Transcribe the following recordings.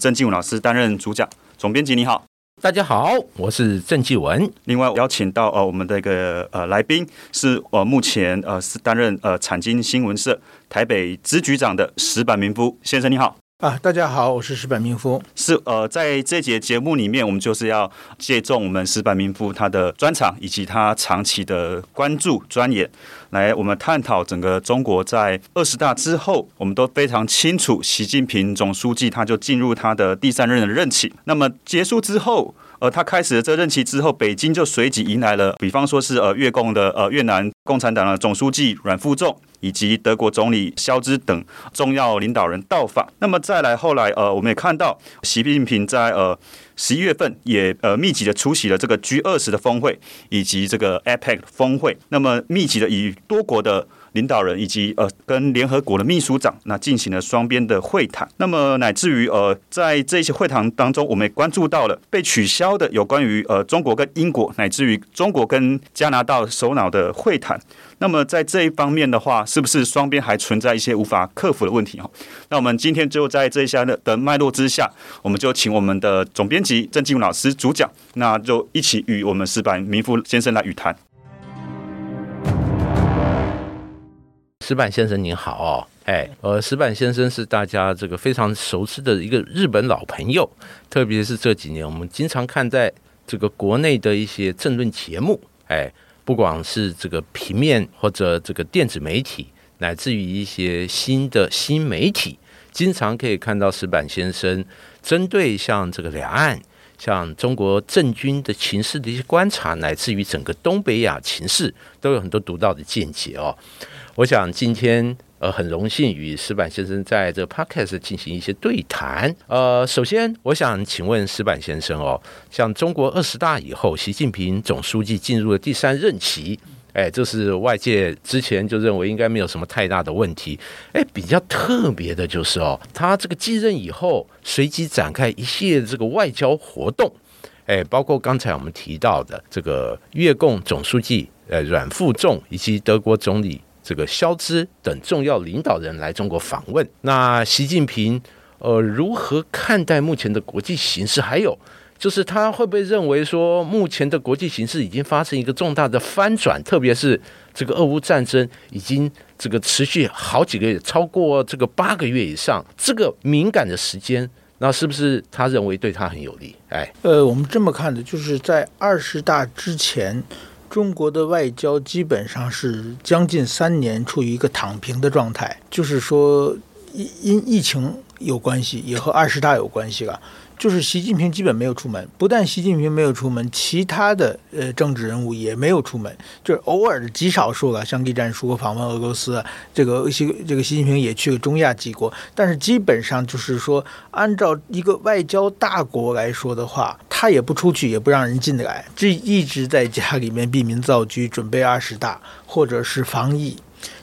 郑继文老师担任主讲。总编辑你好，大家好，我是郑继文。另外邀请到呃我们的一个呃来宾是呃目前呃是担任呃产经新闻社台北支局长的石板明夫先生你好。啊，大家好，我是石板明夫。是呃，在这节节目里面，我们就是要借重我们石板明夫他的专长以及他长期的关注钻研，来我们探讨整个中国在二十大之后，我们都非常清楚，习近平总书记他就进入他的第三任的任期。那么结束之后，呃，他开始了这任期之后，北京就随即迎来了，比方说是呃越共的呃越南共产党的总书记阮富仲。以及德国总理肖兹等重要领导人到访。那么再来后来，呃，我们也看到习近平在呃十一月份也呃密集的出席了这个 G 二十的峰会以及这个 APEC 峰会。那么密集的与多国的领导人以及呃跟联合国的秘书长那进行了双边的会谈。那么乃至于呃在这些会谈当中，我们也关注到了被取消的有关于呃中国跟英国乃至于中国跟加拿大首脑的会谈。那么在这一方面的话，是不是双边还存在一些无法克服的问题哈？那我们今天就在这一下的的脉络之下，我们就请我们的总编辑郑继武老师主讲，那就一起与我们石板民夫先生来语谈。石板先生您好哦，哎，呃，石板先生是大家这个非常熟知的一个日本老朋友，特别是这几年我们经常看在这个国内的一些政论节目，哎。不管是这个平面或者这个电子媒体，乃至于一些新的新媒体，经常可以看到石板先生针对像这个两岸、像中国政军的情势的一些观察，乃至于整个东北亚情势，都有很多独到的见解哦。我想今天。呃，很荣幸与石板先生在这个 podcast 进行一些对谈。呃，首先我想请问石板先生哦，像中国二十大以后，习近平总书记进入了第三任期，哎，这是外界之前就认为应该没有什么太大的问题。哎，比较特别的就是哦，他这个继任以后，随即展开一系列这个外交活动，哎，包括刚才我们提到的这个越共总书记呃阮富仲以及德国总理。这个肖兹等重要领导人来中国访问，那习近平呃如何看待目前的国际形势？还有就是他会不会认为说目前的国际形势已经发生一个重大的翻转？特别是这个俄乌战争已经这个持续好几个月，超过这个八个月以上，这个敏感的时间，那是不是他认为对他很有利？哎，呃，我们这么看的，就是在二十大之前。中国的外交基本上是将近三年处于一个躺平的状态，就是说，因因疫情有关系，也和二十大有关系了。就是习近平基本没有出门，不但习近平没有出门，其他的呃政治人物也没有出门，就是偶尔的极少数了，像栗战书访问俄罗斯，这个习这个习近平也去了中亚几国，但是基本上就是说，按照一个外交大国来说的话，他也不出去，也不让人进来，这一直在家里面闭门造车，准备二十大或者是防疫。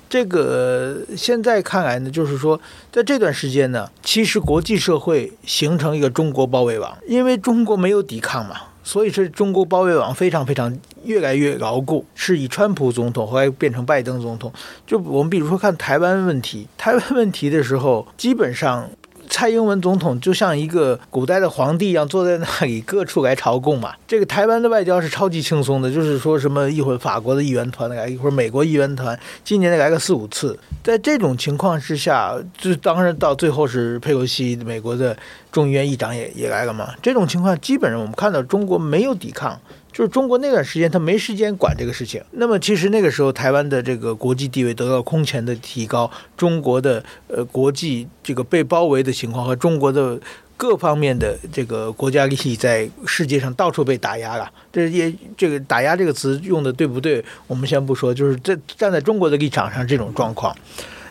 这个现在看来呢，就是说，在这段时间呢，其实国际社会形成一个中国包围网，因为中国没有抵抗嘛，所以是中国包围网非常非常越来越牢固。是以川普总统后来变成拜登总统，就我们比如说看台湾问题，台湾问题的时候，基本上。蔡英文总统就像一个古代的皇帝一样坐在那里，各处来朝贡嘛。这个台湾的外交是超级轻松的，就是说什么一会儿法国的议员团来，一会儿美国议员团，今年得来个四五次。在这种情况之下，就当然到最后是佩洛西美国的众议院议长也也来了嘛。这种情况基本上我们看到中国没有抵抗。就是中国那段时间，他没时间管这个事情。那么，其实那个时候，台湾的这个国际地位得到空前的提高，中国的呃国际这个被包围的情况和中国的各方面的这个国家利益在世界上到处被打压了。这也这个打压这个词用的对不对？我们先不说，就是在站在中国的立场上这种状况。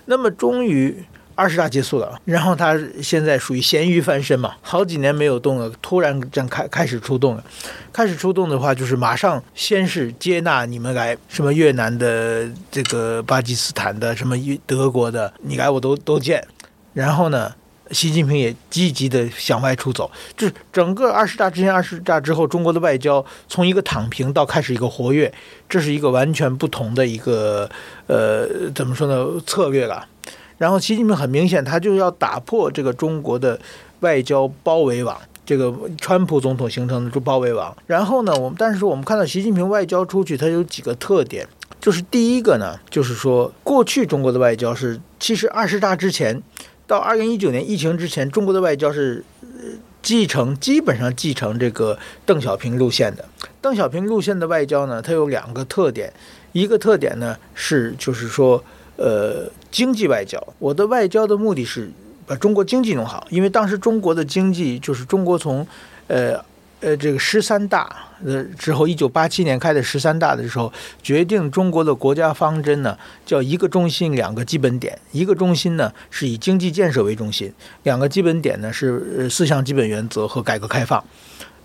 那么，终于二十大结束了，然后他现在属于咸鱼翻身嘛，好几年没有动了，突然这样开开始出动了，开始出动的话，就是马上先是接纳你们来，什么越南的、这个巴基斯坦的、什么德国的，你来我都都见，然后呢？习近平也积极的向外出走，就是整个二十大之前、二十大之后，中国的外交从一个躺平到开始一个活跃，这是一个完全不同的一个呃，怎么说呢？策略了。然后习近平很明显，他就要打破这个中国的外交包围网，这个川普总统形成的这包围网。然后呢，我们但是我们看到习近平外交出去，它有几个特点，就是第一个呢，就是说过去中国的外交是，其实二十大之前。到二零一九年疫情之前，中国的外交是继承基本上继承这个邓小平路线的。邓小平路线的外交呢，它有两个特点，一个特点呢是就是说，呃，经济外交。我的外交的目的是把中国经济弄好，因为当时中国的经济就是中国从，呃。呃，这个十三大呃之后，一九八七年开的十三大的时候，决定中国的国家方针呢，叫一个中心，两个基本点。一个中心呢是以经济建设为中心，两个基本点呢是四项基本原则和改革开放。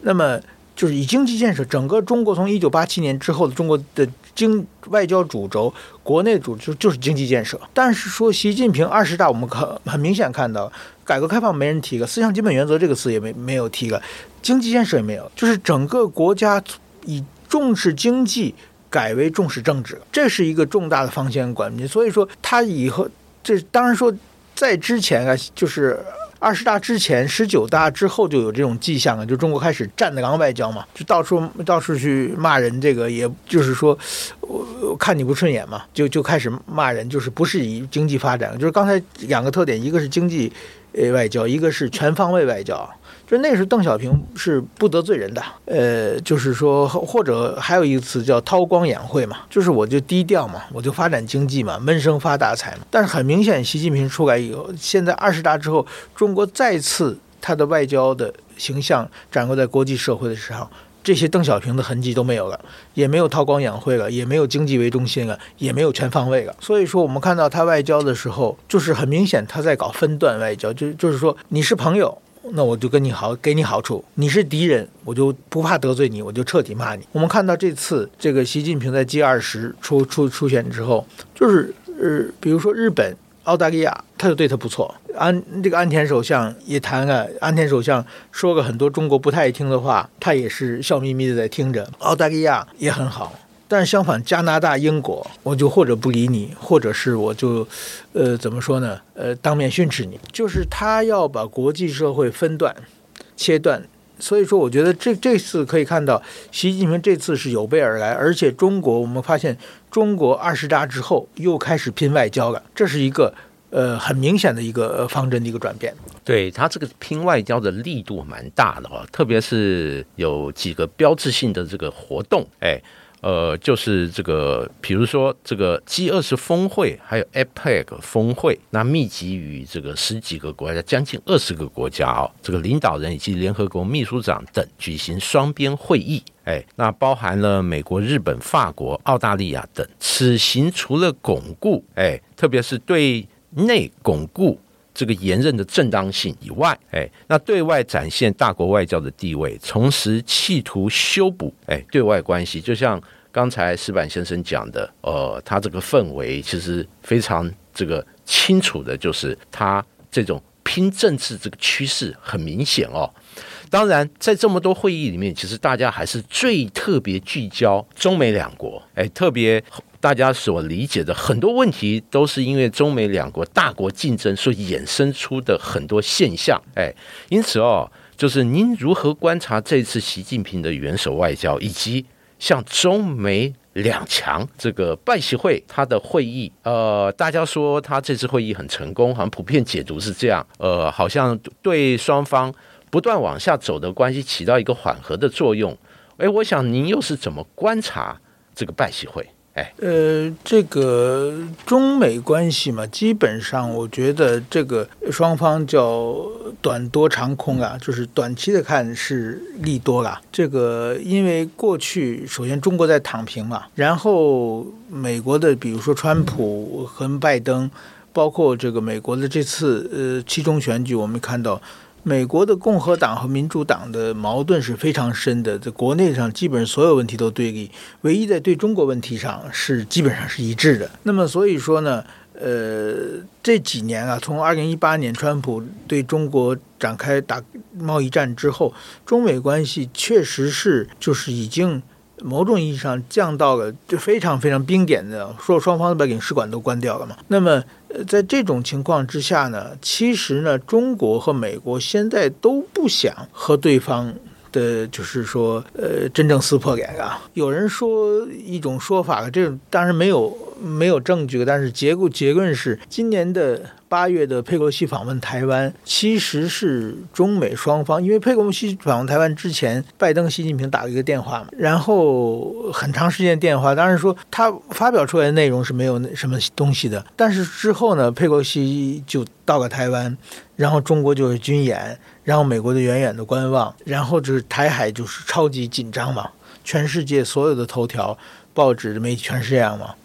那么就是以经济建设，整个中国从一九八七年之后的中国的经外交主轴，国内主就就是经济建设。但是说习近平二十大，我们可很明显看到，改革开放没人提个，四项基本原则这个词也没没有提个。经济建设也没有，就是整个国家以重视经济改为重视政治，这是一个重大的方向观念。所以说，他以后这当然说，在之前啊，就是二十大之前、十九大之后就有这种迹象了，就中国开始站着岗外交嘛，就到处到处去骂人，这个也就是说，我看你不顺眼嘛，就就开始骂人，就是不是以经济发展，就是刚才两个特点，一个是经济外交，一个是全方位外交。就那时，邓小平是不得罪人的，呃，就是说，或者还有一个词叫韬光养晦嘛，就是我就低调嘛，我就发展经济嘛，闷声发大财嘛。但是很明显，习近平出来以后，现在二十大之后，中国再次他的外交的形象展露在国际社会的时候，这些邓小平的痕迹都没有了，也没有韬光养晦了，也没有经济为中心了，也没有全方位了。所以说，我们看到他外交的时候，就是很明显他在搞分段外交，就就是说你是朋友。那我就跟你好，给你好处。你是敌人，我就不怕得罪你，我就彻底骂你。我们看到这次这个习近平在 G 二十出出出选之后，就是呃，比如说日本、澳大利亚，他就对他不错。安这个安田首相也谈了，安田首相说个很多中国不太爱听的话，他也是笑眯眯的在听着。澳大利亚也很好。但是相反，加拿大、英国，我就或者不理你，或者是我就，呃，怎么说呢？呃，当面训斥你。就是他要把国际社会分段、切断。所以说，我觉得这这次可以看到，习近平这次是有备而来，而且中国我们发现，中国二十大之后又开始拼外交了，这是一个呃很明显的一个方针的一个转变。对他这个拼外交的力度蛮大的哦，特别是有几个标志性的这个活动，哎。呃，就是这个，比如说这个 G 二十峰会，还有 APEC 峰会，那密集于这个十几个国家，将近二十个国家哦，这个领导人以及联合国秘书长等举行双边会议，哎，那包含了美国、日本、法国、澳大利亚等。此行除了巩固，哎，特别是对内巩固。这个延任的正当性以外，哎，那对外展现大国外交的地位，同时企图修补哎对外关系，就像刚才石板先生讲的，呃，他这个氛围其实非常这个清楚的，就是他这种拼政治这个趋势很明显哦。当然，在这么多会议里面，其实大家还是最特别聚焦中美两国，哎，特别。大家所理解的很多问题，都是因为中美两国大国竞争所衍生出的很多现象。哎，因此哦，就是您如何观察这次习近平的元首外交，以及像中美两强这个拜习会他的会议？呃，大家说他这次会议很成功，好像普遍解读是这样。呃，好像对双方不断往下走的关系起到一个缓和的作用。哎，我想您又是怎么观察这个拜习会？呃，这个中美关系嘛，基本上我觉得这个双方叫短多长空啊，就是短期的看是利多啦。这个因为过去首先中国在躺平嘛，然后美国的比如说川普和拜登。包括这个美国的这次呃期中选举，我们看到美国的共和党和民主党的矛盾是非常深的，在国内上基本上所有问题都对立，唯一在对中国问题上是基本上是一致的。那么所以说呢，呃，这几年啊，从二零一八年川普对中国展开打贸易战之后，中美关系确实是就是已经。某种意义上降到了就非常非常冰点的，说双方都把领事馆都关掉了嘛。那么，在这种情况之下呢，其实呢，中国和美国现在都不想和对方的，就是说，呃，真正撕破脸啊。有人说一种说法，这当然没有没有证据，但是结构结论是今年的。八月的佩洛西访问台湾，其实是中美双方，因为佩洛西访问台湾之前，拜登、习近平打了一个电话嘛，然后很长时间电话，当然说他发表出来的内容是没有什么东西的，但是之后呢，佩洛西就到了台湾，然后中国就是军演，然后美国的远远的观望，然后就是台海就是超级紧张嘛，全世界所有的头条、报纸、媒体全是这样嘛。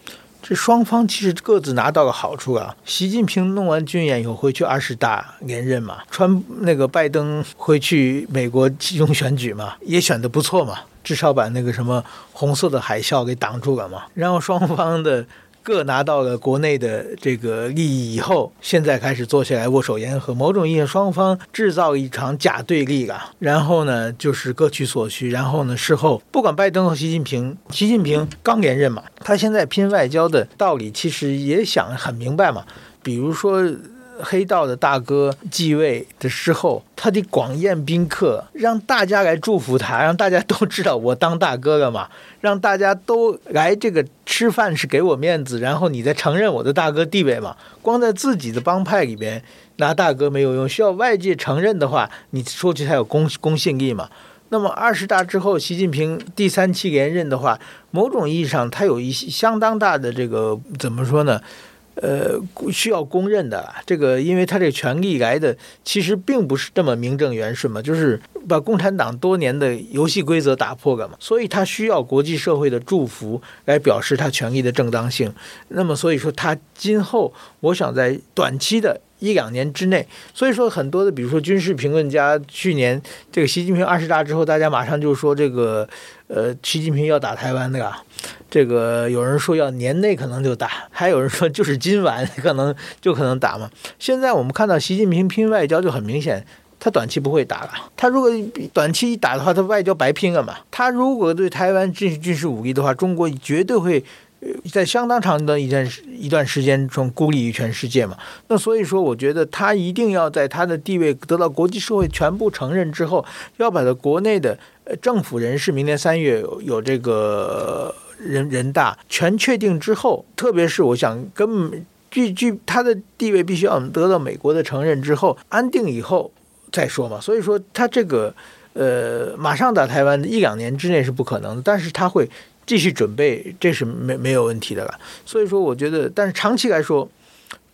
这双方其实各自拿到了好处啊。习近平弄完军演以后回去二十大连任嘛，川那个拜登回去美国集中选举嘛，也选的不错嘛，至少把那个什么红色的海啸给挡住了嘛。然后双方的。各拿到了国内的这个利益以后，现在开始坐下来握手言和，某种意义上双方制造一场假对立啊。然后呢，就是各取所需。然后呢，事后不管拜登和习近平，习近平刚连任嘛，他现在拼外交的道理其实也想很明白嘛，比如说。黑道的大哥继位的时候，他得广宴宾客，让大家来祝福他，让大家都知道我当大哥了嘛，让大家都来这个吃饭是给我面子，然后你再承认我的大哥地位嘛。光在自己的帮派里边拿大哥没有用，需要外界承认的话，你说起才有公公信力嘛。那么二十大之后，习近平第三期连任的话，某种意义上他有一些相当大的这个怎么说呢？呃，需要公认的这个，因为他这个权力来的其实并不是这么名正言顺嘛，就是把共产党多年的游戏规则打破了嘛，所以他需要国际社会的祝福来表示他权力的正当性。那么，所以说他今后，我想在短期的。一两年之内，所以说很多的，比如说军事评论家，去年这个习近平二十大之后，大家马上就说这个，呃，习近平要打台湾的吧？这个有人说要年内可能就打，还有人说就是今晚可能就可能打嘛。现在我们看到习近平拼外交就很明显，他短期不会打了。他如果短期一打的话，他外交白拼了嘛。他如果对台湾进行军事武力的话，中国绝对会。在相当长的一段一段时间中孤立于全世界嘛，那所以说，我觉得他一定要在他的地位得到国际社会全部承认之后，要把他国内的政府人士，明年三月有有这个人人大全确定之后，特别是我想跟据据他的地位必须要得到美国的承认之后，安定以后再说嘛。所以说，他这个呃，马上打台湾一两年之内是不可能的，但是他会。继续准备，这是没没有问题的了。所以说，我觉得，但是长期来说，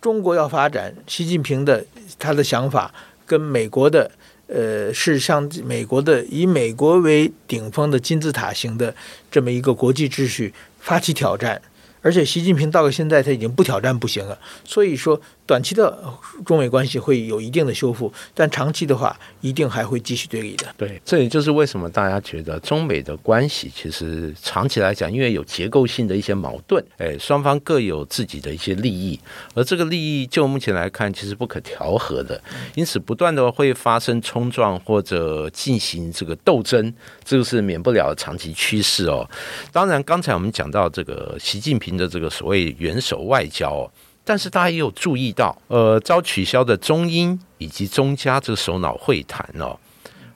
中国要发展，习近平的他的想法跟美国的，呃，是向美国的以美国为顶峰的金字塔型的这么一个国际秩序发起挑战。而且，习近平到了现在，他已经不挑战不行了。所以说。短期的中美关系会有一定的修复，但长期的话，一定还会继续对立的。对，这也就是为什么大家觉得中美的关系其实长期来讲，因为有结构性的一些矛盾，哎，双方各有自己的一些利益，而这个利益就目前来看，其实不可调和的，因此不断的会发生冲撞或者进行这个斗争，这个是免不了长期趋势哦。当然，刚才我们讲到这个习近平的这个所谓元首外交。但是大家也有注意到，呃，遭取消的中英以及中加这个首脑会谈哦，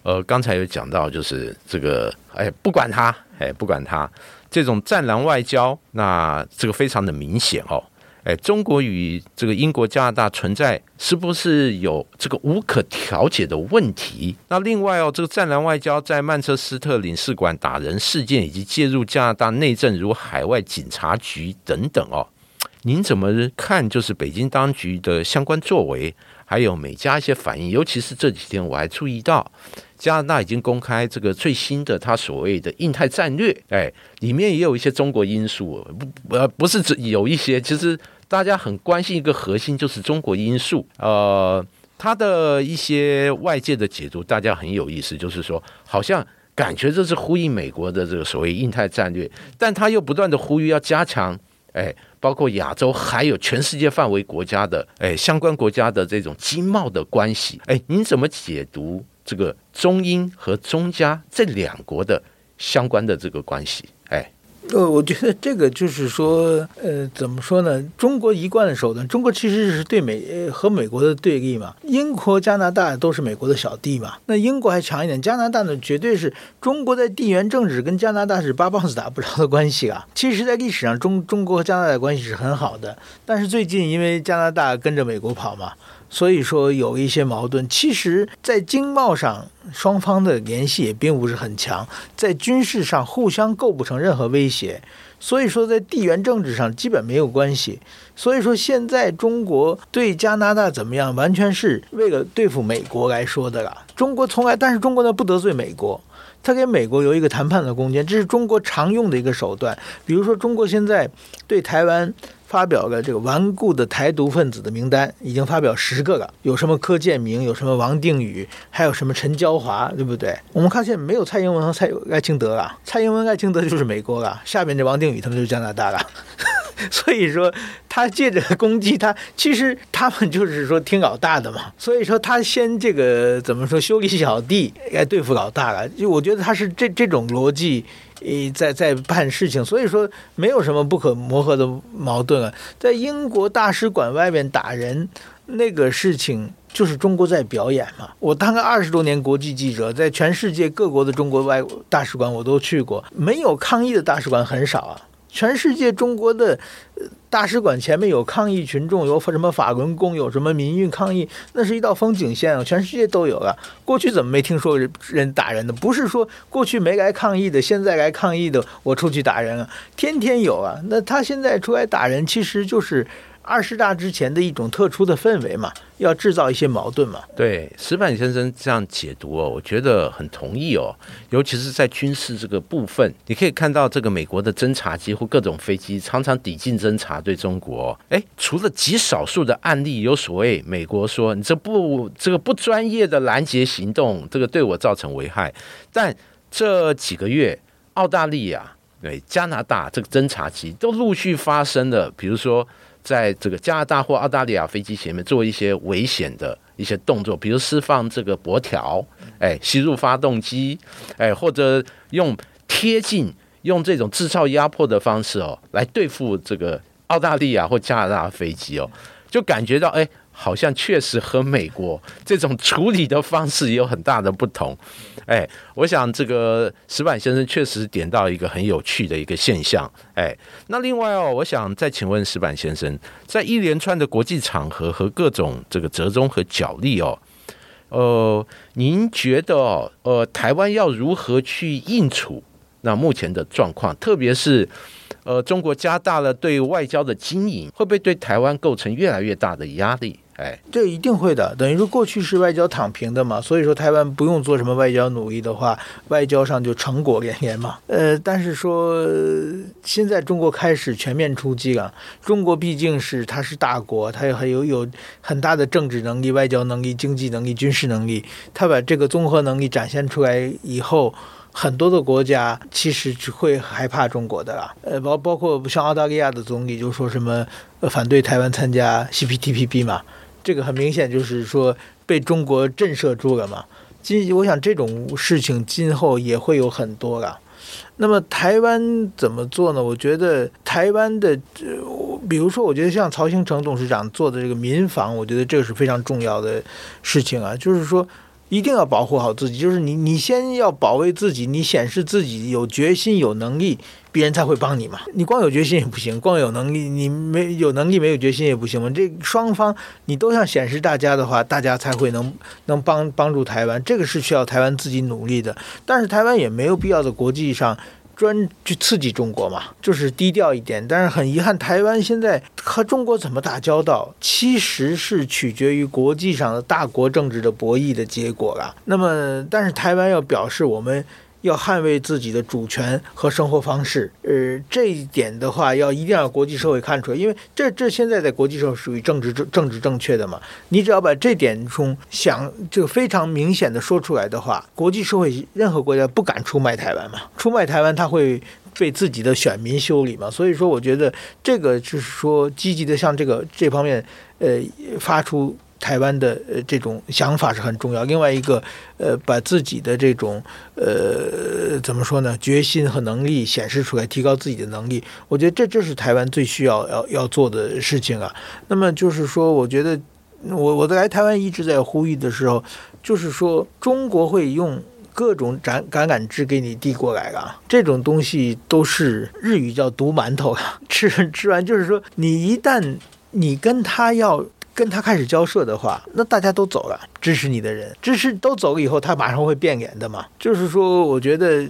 呃，刚才有讲到，就是这个，哎，不管他，哎，不管他，这种战狼外交，那这个非常的明显哦，哎，中国与这个英国、加拿大存在是不是有这个无可调解的问题？那另外哦，这个战狼外交在曼彻斯特领事馆打人事件，以及介入加拿大内政，如海外警察局等等哦。您怎么看？就是北京当局的相关作为，还有美加一些反应，尤其是这几天，我还注意到加拿大已经公开这个最新的他所谓的印太战略，哎，里面也有一些中国因素，不呃不是只有一些，其实大家很关心一个核心就是中国因素。呃，它的一些外界的解读，大家很有意思，就是说好像感觉这是呼应美国的这个所谓印太战略，但他又不断的呼吁要加强，哎，包括亚洲还有全世界范围国家的，哎，相关国家的这种经贸的关系。哎，您怎么解读这个中英和中加这两国的相关的这个关系？呃，我觉得这个就是说，呃，怎么说呢？中国一贯的手段，中国其实是对美和美国的对立嘛。英国、加拿大都是美国的小弟嘛。那英国还强一点，加拿大呢，绝对是中国在地缘政治跟加拿大是八棒子打不着的关系啊。其实，在历史上，中中国和加拿大关系是很好的，但是最近因为加拿大跟着美国跑嘛。所以说有一些矛盾，其实，在经贸上双方的联系也并不是很强，在军事上互相构不成任何威胁，所以说在地缘政治上基本没有关系。所以说现在中国对加拿大怎么样，完全是为了对付美国来说的了。中国从来，但是中国呢不得罪美国，他给美国留一个谈判的空间，这是中国常用的一个手段。比如说中国现在对台湾。发表了这个顽固的台独分子的名单，已经发表十个了。有什么柯建明，有什么王定宇，还有什么陈娇华，对不对？我们看现在没有蔡英文和蔡爱清德了，蔡英文、爱清德就是美国了，下面这王定宇他们就是加拿大了。所以说他借着攻击他，其实他们就是说听老大的嘛。所以说他先这个怎么说修理小弟来对付老大了。就我觉得他是这这种逻辑。诶，在在办事情，所以说没有什么不可磨合的矛盾啊。在英国大使馆外面打人那个事情，就是中国在表演嘛。我当个二十多年国际记者，在全世界各国的中国外大使馆我都去过，没有抗议的大使馆很少啊。全世界中国的大使馆前面有抗议群众，有什么法轮功，有什么民运抗议，那是一道风景线啊！全世界都有啊。过去怎么没听说人打人的？不是说过去没来抗议的，现在来抗议的，我出去打人啊，天天有啊。那他现在出来打人，其实就是。二十大之前的一种特殊的氛围嘛，要制造一些矛盾嘛。对，石板先生这样解读哦，我觉得很同意哦。尤其是在军事这个部分，你可以看到这个美国的侦察机或各种飞机常常抵近侦察对中国。哎，除了极少数的案例有所谓美国说你这不这个不专业的拦截行动，这个对我造成危害，但这几个月澳大利亚、对加拿大这个侦察机都陆续发生了，比如说。在这个加拿大或澳大利亚飞机前面做一些危险的一些动作，比如释放这个箔条，哎，吸入发动机，哎，或者用贴近用这种制造压迫的方式哦，来对付这个澳大利亚或加拿大飞机哦，就感觉到哎。好像确实和美国这种处理的方式有很大的不同，哎，我想这个石板先生确实点到一个很有趣的一个现象，哎，那另外哦，我想再请问石板先生，在一连串的国际场合和各种这个折中和角力哦，呃，您觉得哦呃，台湾要如何去应处那目前的状况，特别是？呃，中国加大了对外交的经营，会不会对台湾构成越来越大的压力？哎，这一定会的。等于说过去是外交躺平的嘛，所以说台湾不用做什么外交努力的话，外交上就成果连连嘛。呃，但是说现在中国开始全面出击了。中国毕竟是它是大国，它还有有很大的政治能力、外交能力、经济能力、军事能力，它把这个综合能力展现出来以后。很多的国家其实只会害怕中国的啦，呃，包包括像澳大利亚的总理就说什么呃反对台湾参加 CPTPP 嘛，这个很明显就是说被中国震慑住了嘛。今我想这种事情今后也会有很多了。那么台湾怎么做呢？我觉得台湾的，比如说，我觉得像曹兴诚董事长做的这个民防，我觉得这个是非常重要的事情啊，就是说。一定要保护好自己，就是你，你先要保卫自己，你显示自己有决心、有能力，别人才会帮你嘛。你光有决心也不行，光有能力，你没有能力、没有决心也不行嘛。这双方你都想显示大家的话，大家才会能能帮帮助台湾。这个是需要台湾自己努力的，但是台湾也没有必要在国际上。专去刺激中国嘛，就是低调一点。但是很遗憾，台湾现在和中国怎么打交道，其实是取决于国际上的大国政治的博弈的结果了。那么，但是台湾要表示我们要捍卫自己的主权和生活方式。呃，这一点的话，要一定要国际社会看出来，因为这这现在在国际上属于政治政政治正确的嘛。你只要把这点中想就非常明显的说出来的话，国际社会任何国家不敢出卖台湾嘛，出卖台湾他会。被自己的选民修理嘛，所以说我觉得这个就是说积极的向这个这方面呃发出台湾的呃这种想法是很重要。另外一个呃把自己的这种呃怎么说呢决心和能力显示出来，提高自己的能力，我觉得这这是台湾最需要要要做的事情啊。那么就是说，我觉得我我在来台湾一直在呼吁的时候，就是说中国会用。各种橄橄榄枝给你递过来了，这种东西都是日语叫毒馒头啊，吃吃完就是说，你一旦你跟他要跟他开始交涉的话，那大家都走了，支持你的人支持都走了以后，他马上会变脸的嘛。就是说，我觉得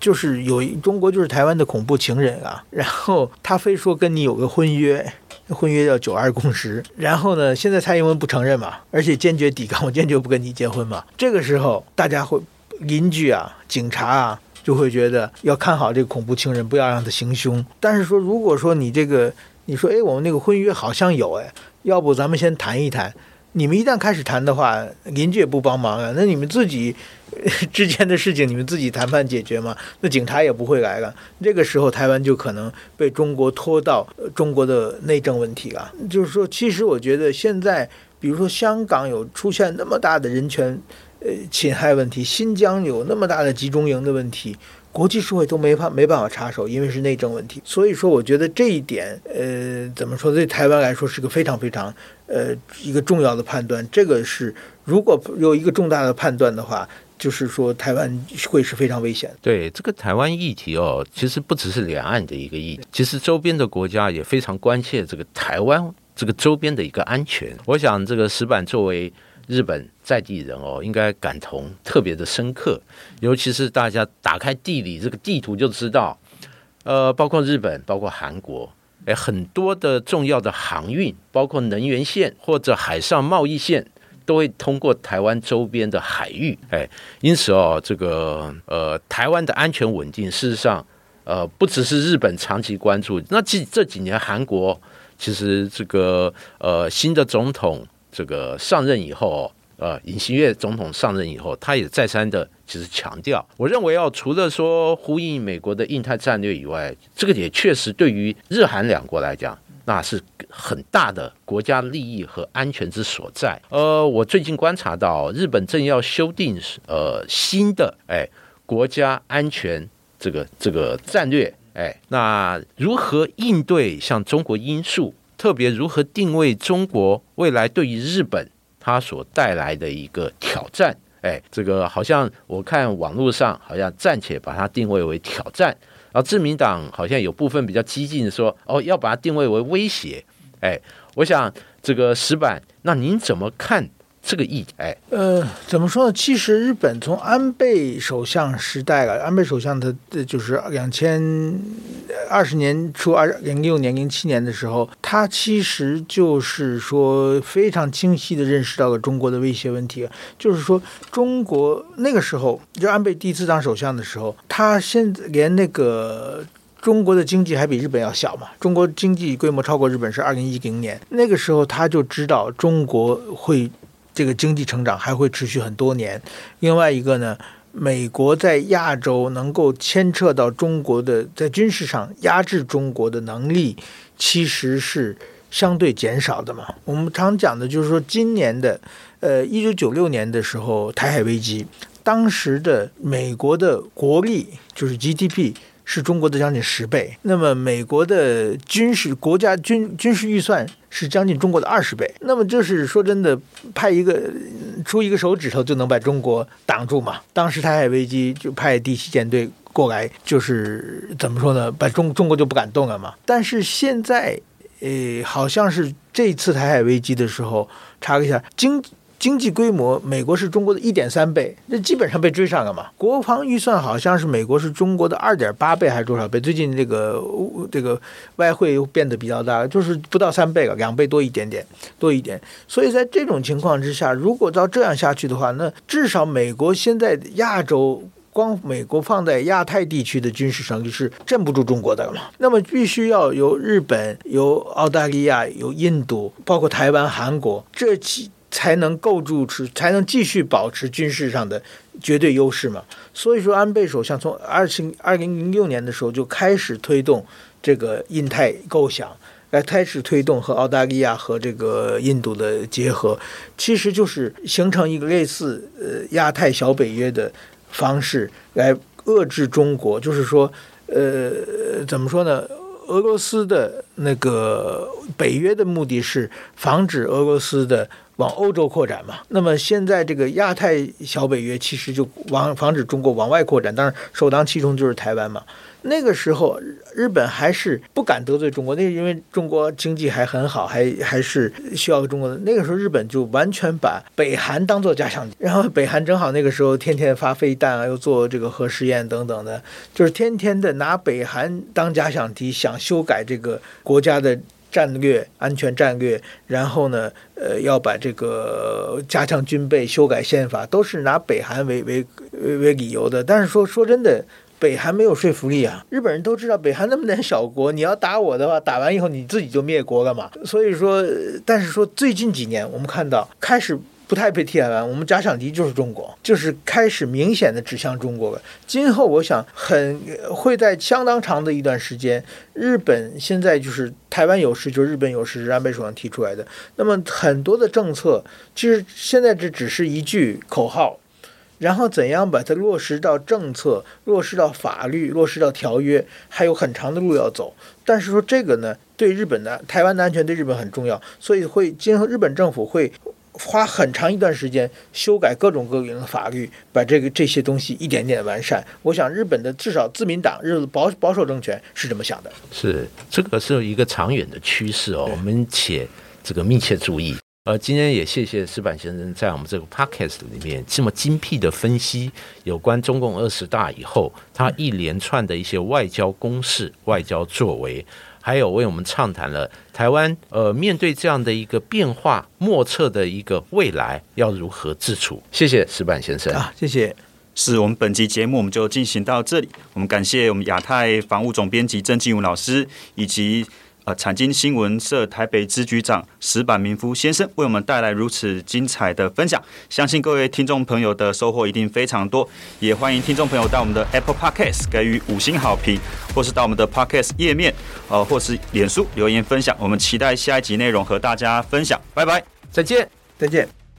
就是有中国就是台湾的恐怖情人啊，然后他非说跟你有个婚约，婚约叫九二共识，然后呢，现在蔡英文不承认嘛，而且坚决抵抗，我坚决不跟你结婚嘛。这个时候大家会。邻居啊，警察啊，就会觉得要看好这个恐怖情人，不要让他行凶。但是说，如果说你这个，你说，哎，我们那个婚约好像有，哎，要不咱们先谈一谈。你们一旦开始谈的话，邻居也不帮忙啊，那你们自己之间的事情，你们自己谈判解决嘛。那警察也不会来了。这个时候，台湾就可能被中国拖到中国的内政问题了。就是说，其实我觉得现在，比如说香港有出现那么大的人权。呃，侵害问题，新疆有那么大的集中营的问题，国际社会都没法没办法插手，因为是内政问题。所以说，我觉得这一点，呃，怎么说，对台湾来说是个非常非常，呃，一个重要的判断。这个是如果有一个重大的判断的话，就是说台湾会是非常危险。对这个台湾议题哦，其实不只是两岸的一个议题，其实周边的国家也非常关切这个台湾这个周边的一个安全。我想，这个石板作为。日本在地人哦，应该感同特别的深刻，尤其是大家打开地理这个地图就知道，呃，包括日本，包括韩国，哎，很多的重要的航运，包括能源线或者海上贸易线，都会通过台湾周边的海域，哎，因此哦，这个呃，台湾的安全稳定，事实上，呃，不只是日本长期关注，那这这几年韩国其实这个呃新的总统。这个上任以后，呃，尹锡悦总统上任以后，他也再三的其实强调，我认为哦，除了说呼应美国的印太战略以外，这个也确实对于日韩两国来讲，那是很大的国家利益和安全之所在。呃，我最近观察到，日本正要修订呃新的哎国家安全这个这个战略，哎，那如何应对像中国因素？特别如何定位中国未来对于日本它所带来的一个挑战？哎，这个好像我看网络上好像暂且把它定位为挑战，然后自民党好像有部分比较激进的说，哦，要把它定位为威胁。哎，我想这个石板，那您怎么看？这个意哎，呃，怎么说呢？其实日本从安倍首相时代了，安倍首相的就是两千二十年初二零六年、零七年的时候，他其实就是说非常清晰的认识到了中国的威胁问题。就是说，中国那个时候，就安倍第一次当首相的时候，他现在连那个中国的经济还比日本要小嘛？中国经济规模超过日本是二零一零年，那个时候他就知道中国会。这个经济成长还会持续很多年。另外一个呢，美国在亚洲能够牵扯到中国的，在军事上压制中国的能力，其实是相对减少的嘛。我们常讲的就是说，今年的，呃，一九九六年的时候，台海危机，当时的美国的国力就是 GDP。是中国的将近十倍，那么美国的军事国家军军事预算是将近中国的二十倍，那么就是说真的，派一个出一个手指头就能把中国挡住嘛？当时台海危机就派第七舰队过来，就是怎么说呢？把中中国就不敢动了嘛。但是现在，呃，好像是这次台海危机的时候，查了一下经。经济规模，美国是中国的一点三倍，那基本上被追上了嘛。国防预算好像是美国是中国的二点八倍还是多少倍？最近这个这个外汇又变得比较大，就是不到三倍了，两倍多一点点，多一点。所以在这种情况之下，如果照这样下去的话，那至少美国现在亚洲。光美国放在亚太地区的军事上就是镇不住中国的嘛。那么必须要由日本、由澳大利亚、由印度，包括台湾、韩国这几才能构筑出，才能继续保持军事上的绝对优势嘛。所以说，安倍首相从二零二零零六年的时候就开始推动这个印太构想。来开始推动和澳大利亚和这个印度的结合，其实就是形成一个类似呃亚太小北约的方式来遏制中国。就是说，呃，怎么说呢？俄罗斯的那个北约的目的是防止俄罗斯的往欧洲扩展嘛。那么现在这个亚太小北约其实就往防止中国往外扩展，当然首当其冲就是台湾嘛。那个时候，日本还是不敢得罪中国，那因为中国经济还很好，还还是需要中国的。那个时候，日本就完全把北韩当做假想敌，然后北韩正好那个时候天天发飞弹啊，又做这个核试验等等的，就是天天的拿北韩当假想敌，想修改这个国家的战略、安全战略，然后呢，呃，要把这个加强军备、修改宪法，都是拿北韩为为为为理由的。但是说说真的。北韩没有说服力啊！日本人都知道，北韩那么点小国，你要打我的话，打完以后你自己就灭国了嘛。所以说，但是说最近几年，我们看到开始不太被替代完，我们假想敌就是中国，就是开始明显的指向中国了。今后我想很会在相当长的一段时间，日本现在就是台湾有事，就日本有事，是安倍首相提出来的。那么很多的政策，其实现在这只是一句口号。然后怎样把它落实到政策、落实到法律、落实到条约，还有很长的路要走。但是说这个呢，对日本的台湾的安全对日本很重要，所以会今后日本政府会花很长一段时间修改各种各样的法律，把这个这些东西一点点完善。我想日本的至少自民党日保保守政权是这么想的。是这个是一个长远的趋势哦，我们且这个密切注意。呃，今天也谢谢石板先生在我们这个 podcast 里面这么精辟的分析有关中共二十大以后他一连串的一些外交攻势、外交作为，还有为我们畅谈了台湾呃面对这样的一个变化莫测的一个未来要如何自处。谢谢石板先生啊，谢谢。是我们本集节目我们就进行到这里，我们感谢我们亚太防务总编辑曾继武老师以及。呃，产经新闻社台北支局长石板明夫先生为我们带来如此精彩的分享，相信各位听众朋友的收获一定非常多。也欢迎听众朋友到我们的 Apple Podcast 给予五星好评，或是到我们的 Podcast 页面，呃，或是脸书留言分享。我们期待下一集内容和大家分享。拜拜，再见，再见。